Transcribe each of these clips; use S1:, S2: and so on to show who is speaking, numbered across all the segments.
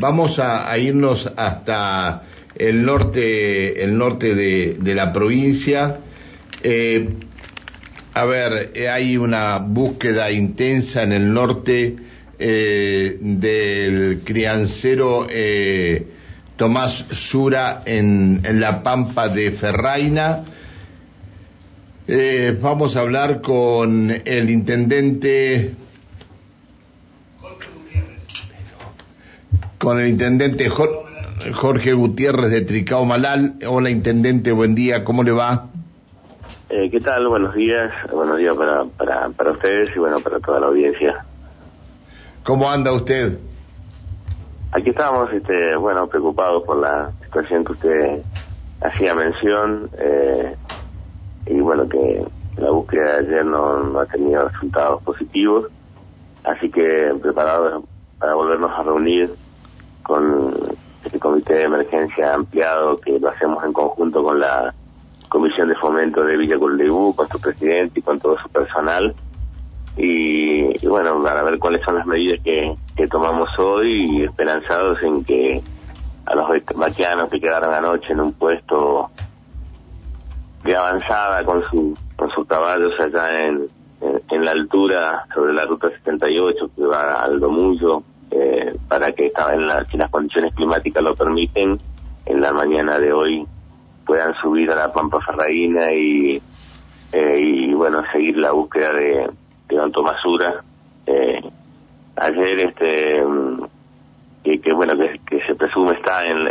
S1: Vamos a, irnos hasta el norte, el norte de, la provincia. Eh, a ver, hay una búsqueda intensa en el norte eh, del criancero eh, Tomás Sura en, la Pampa de Ferraina. vamos a hablar con el intendente con el intendente Jorge Gutiérrez de Tricao Malal. Hola, intendente, buen día, ¿cómo le va?
S2: Eh, ¿Qué tal? Buenos días, buenos días para, para, para ustedes y bueno, para toda la audiencia.
S1: ¿Cómo anda usted?
S2: Aquí estamos, este, bueno, preocupados por la situación que usted hacía mención eh, y bueno, que la búsqueda de ayer no, no ha tenido resultados positivos, así que preparados para volvernos a reunir con este comité de emergencia ampliado que lo hacemos en conjunto con la Comisión de Fomento de Villa Culdeibú, con su presidente y con todo su personal. Y, bueno, para ver cuáles son las medidas que, tomamos hoy y esperanzados en que a los vaquianos que quedaron anoche en un puesto de avanzada con su con sus caballos allá en, en, la altura sobre la ruta 78 que va al Domullo eh, para que en la, si las condiciones climáticas lo permiten, en la mañana de hoy puedan subir a la Pampa Ferraína y, eh, y bueno, seguir la búsqueda de, de Don Tomasura. Eh, ayer, este, que, bueno, que, se presume está en,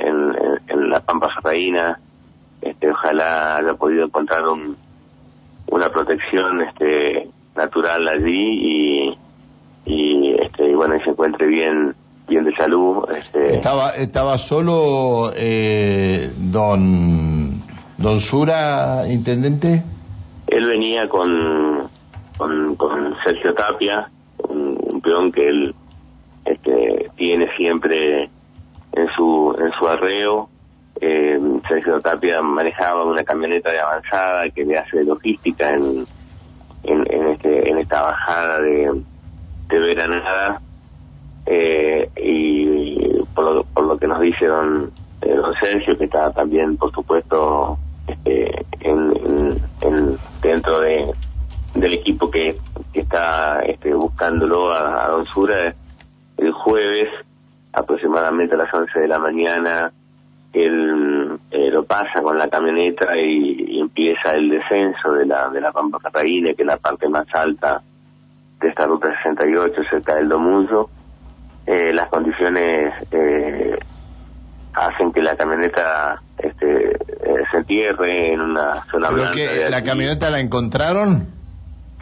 S2: en, la Pampa Ferraína, este, ojalá haya podido encontrar un, una protección este, natural allí y este y bueno y se encuentre bien bien de salud este
S1: estaba estaba solo eh, don don Sura intendente.
S2: Él venía con con, Sergio Tapia un, peón que él este tiene siempre en su en su arreo. Eh, Sergio Tapia manejaba una camioneta de avanzada que le hace logística en en, en este en esta bajada de de veranada eh, y por lo, por lo que nos dice don, eh, Sergio, que está también, por supuesto, este, en, dentro de del equipo que, está este, buscándolo a, Don Sura, el jueves, aproximadamente a las 11 de la mañana, él eh, lo pasa con la camioneta y, empieza el descenso de la, de la Pampa Catalina, que es la parte más alta de esta ruta 68 cerca del Domunzo, eh, las condiciones eh, hacen que la camioneta este, eh, se entierre en una zona
S1: ¿Pero que ¿La camioneta la encontraron?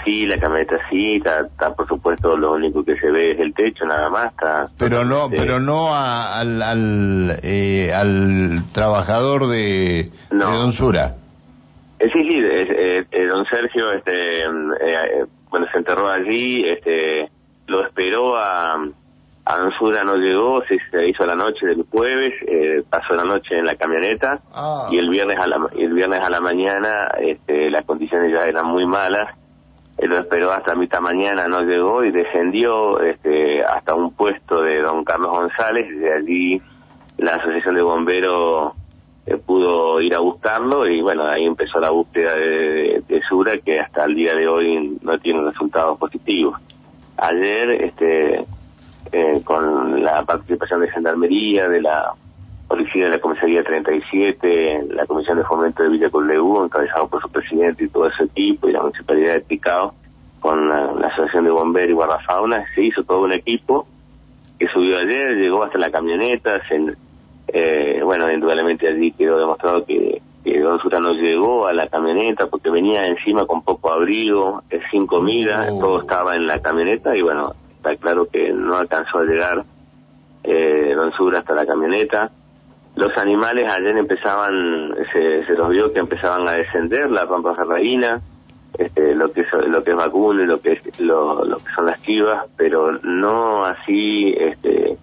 S2: Sí, la camioneta sí, está, por supuesto lo único que se ve es el techo nada más. Está,
S1: pero no, pero no al al, eh, al trabajador de, no. de Don Sura.
S2: sí, sí, Don Sergio, este, bueno, se enterró allí, este, lo esperó a, a Ansura no llegó, se, hizo la noche del jueves, eh, pasó la noche en la camioneta ah. y el viernes a la el viernes a la mañana este, las condiciones ya eran muy malas. Él lo esperó hasta mitad mañana, no llegó y descendió este, hasta un puesto de don Carlos González. De allí la Asociación de Bomberos eh, pudo ir a buscarlo y bueno, ahí empezó la búsqueda de, Sura que hasta el día de hoy no tiene resultados positivos. Ayer, este, eh, con la participación de Gendarmería, de la Policía de la Comisaría 37, la Comisión de Fomento de Villa Colleú, encabezado por su presidente y todo ese equipo, y la Municipalidad de Picao, con la, Asociación de Bomberos y Guardafauna, se hizo todo un equipo que subió ayer, llegó hasta la camioneta, se eh, bueno, indudablemente allí quedó demostrado que, Don Sura no llegó a la camioneta porque venía encima con poco abrigo, eh, sin comida, oh. todo estaba en la camioneta y bueno, está claro que no alcanzó a llegar eh, Don Sura hasta la camioneta. Los animales ayer empezaban, se, los vio que empezaban a descender, la pampa ferraína, este, lo que es, lo que es vacuno y lo que es lo que son las chivas, pero no así este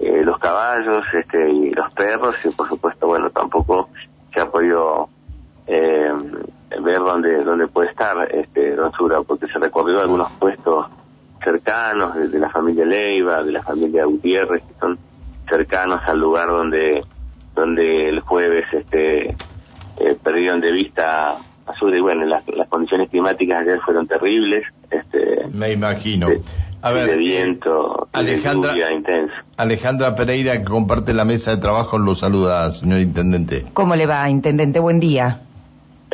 S2: eh, los caballos este, y los perros y por supuesto bueno tampoco se ha podido eh, ver dónde dónde puede estar este Don Sura porque se recorrió algunos puestos cercanos de, la familia Leiva de la familia Gutiérrez que son cercanos al lugar donde donde el jueves este eh, perdieron de vista a sur y bueno las, las condiciones climáticas ayer fueron terribles este
S1: me imagino.
S2: a ver, de eh, viento
S1: Alejandra
S2: de intenso.
S1: Alejandra Pereira que comparte la mesa de trabajo lo saluda señor intendente.
S3: Cómo le va intendente buen día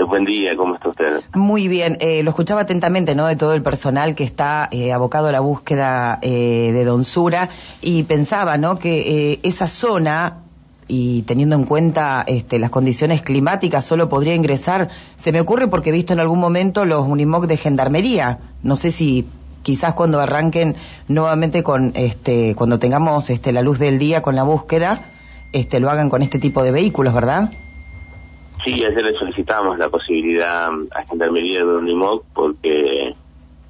S2: buen día, ¿cómo está usted?
S3: Muy bien, eh, lo escuchaba atentamente, ¿no? De todo el personal que está eh, abocado a la búsqueda eh, de Don Sura y pensaba, ¿no? Que esa zona y teniendo en cuenta este, las condiciones climáticas solo podría ingresar, se me ocurre porque he visto en algún momento los Unimog de Gendarmería, no sé si quizás cuando arranquen nuevamente con, este, cuando tengamos este, la luz del día con la búsqueda, este, lo hagan con este tipo de vehículos, ¿verdad?
S2: Sí, ayer le solicitamos la posibilidad a Gendarmería de Unimog porque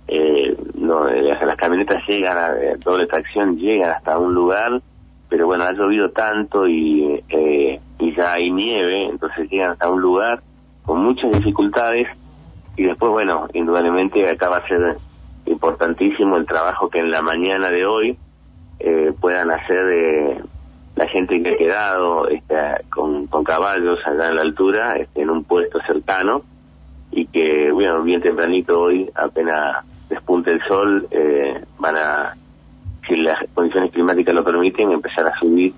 S2: eh, no, eh, las, camionetas llegan a eh, doble tracción, llegan hasta un lugar, pero bueno, ha llovido tanto y, eh, y ya hay nieve, entonces llegan hasta un lugar con muchas dificultades y después, bueno, indudablemente acá va a ser importantísimo el trabajo que en la mañana de hoy eh, puedan hacer de la gente que ha quedado está con, caballos allá en la altura, este, en un puesto cercano, y que, bueno, bien tempranito hoy, apenas despunte el sol, eh, van a, si las condiciones climáticas lo permiten, empezar a subir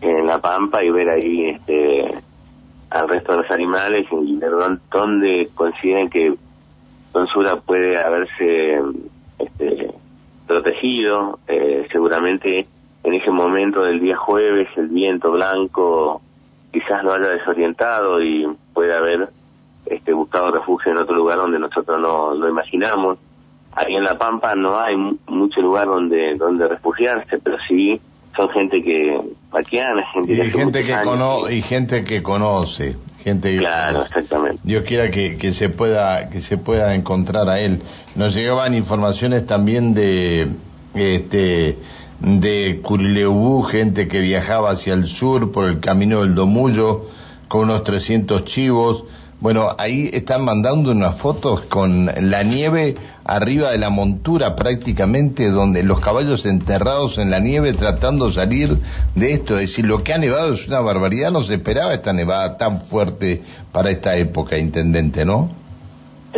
S2: en la pampa y ver ahí este al resto de los animales y ver dónde consideren que Tonsura puede haberse este, protegido, eh, seguramente en ese momento del día jueves el viento blanco quizás lo haya desorientado y puede haber este, buscado refugio en otro lugar donde nosotros no lo imaginamos. Ahí en La Pampa no hay mucho lugar donde donde refugiarse, pero sí son gente que vaquiana, gente
S1: y que gente que conoce y gente que conoce, gente
S2: claro, exactamente.
S1: Dios quiera que, que se pueda que se pueda encontrar a él. Nos llegaban informaciones también de este de Curileubú, gente que viajaba hacia el sur por el camino del Domullo con unos 300 chivos. Bueno, ahí están mandando unas fotos con la nieve arriba de la montura prácticamente, donde los caballos enterrados en la nieve tratando de salir de esto. Es decir, lo que ha nevado es una barbaridad, no se esperaba esta nevada tan fuerte para esta época, intendente, ¿no?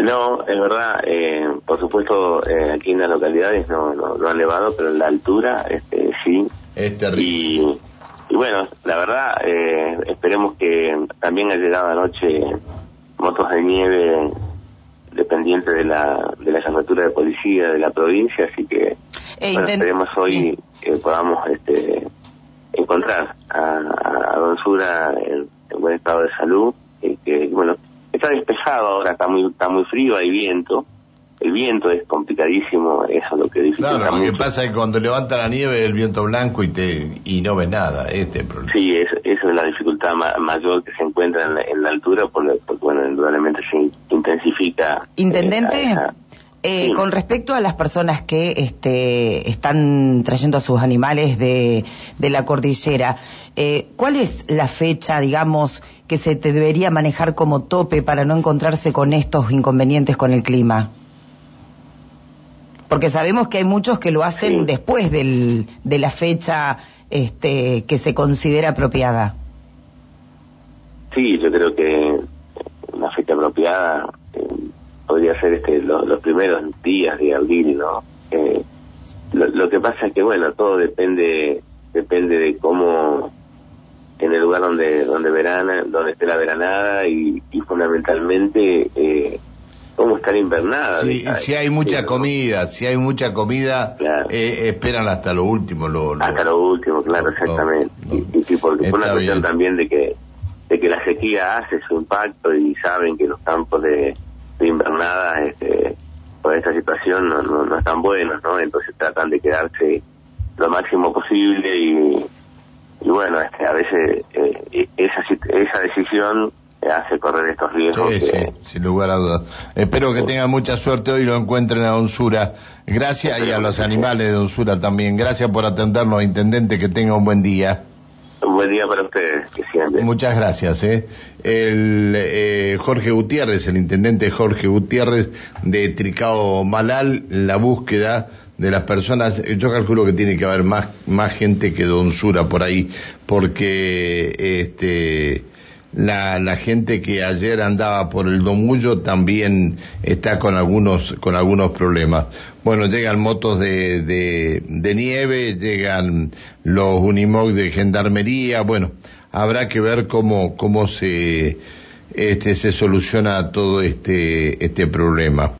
S2: No, es verdad, eh, por supuesto eh, aquí en las localidades no, no, ha nevado, pero en la altura este, sí.
S1: Es terrible.
S2: Y, bueno, la verdad, eh, esperemos que también ha llegado anoche motos de nieve dependiente de la, de la jefatura de policía de la provincia, así que esperemos hoy que podamos este, encontrar a, a Don Sura en, en buen estado de salud y que, bueno, está despejado ahora, está muy, está muy frío, hay viento. El viento es complicadísimo, eso es lo que dificulta
S1: Claro, lo que pasa es que cuando levanta la nieve el viento blanco y te y no ves nada, este problema.
S2: Sí, es, esa es la dificultad mayor que se encuentra en la, altura, porque, bueno, indudablemente se intensifica.
S3: Eh, Intendente, eh, con respecto a las personas que este, están trayendo a sus animales de, de la cordillera, eh, ¿cuál es la fecha, digamos, que se te debería manejar como tope para no encontrarse con estos inconvenientes con el clima? Porque sabemos que hay muchos que lo hacen después del, de la fecha este, que se considera apropiada.
S2: Sí, yo creo que una fecha apropiada podría ser este los primeros días de abril, ¿no? Eh, lo, que pasa es que, bueno, todo depende depende de cómo en el lugar donde donde verana, donde esté la veranada y, fundamentalmente eh, cómo está la invernada.
S1: si hay mucha comida, si hay mucha comida, eh, esperan hasta lo último. Lo,
S2: hasta lo último, claro, exactamente. y, y, porque una cuestión también de que de que la sequía hace su impacto y saben que los campos de de invernada este, por esta situación no, no, están buenos, ¿no? Entonces tratan de quedarse lo máximo posible y, y bueno, este, a veces eh, esa, esa decisión hace correr estos riesgos.
S1: Sí, sí, sin lugar a dudas. Espero que tengan mucha suerte hoy y lo encuentren a Donsura. Gracias y a los animales de Donsura también. Gracias por atendernos, Intendente, que tenga un buen día.
S2: Un buen día para ustedes, siempre.
S1: Muchas gracias. ¿eh? El eh, Jorge Gutiérrez, el intendente Jorge Gutiérrez de Tricao Malal, la búsqueda de las personas, yo calculo que tiene que haber más, más gente que Donsura por ahí, porque este, la, la gente que ayer andaba por el Domullo también está con algunos, con algunos problemas. Bueno, llegan motos de, de, de nieve, llegan los Unimog de gendarmería, bueno, habrá que ver cómo, cómo se, este, se soluciona todo este, este problema.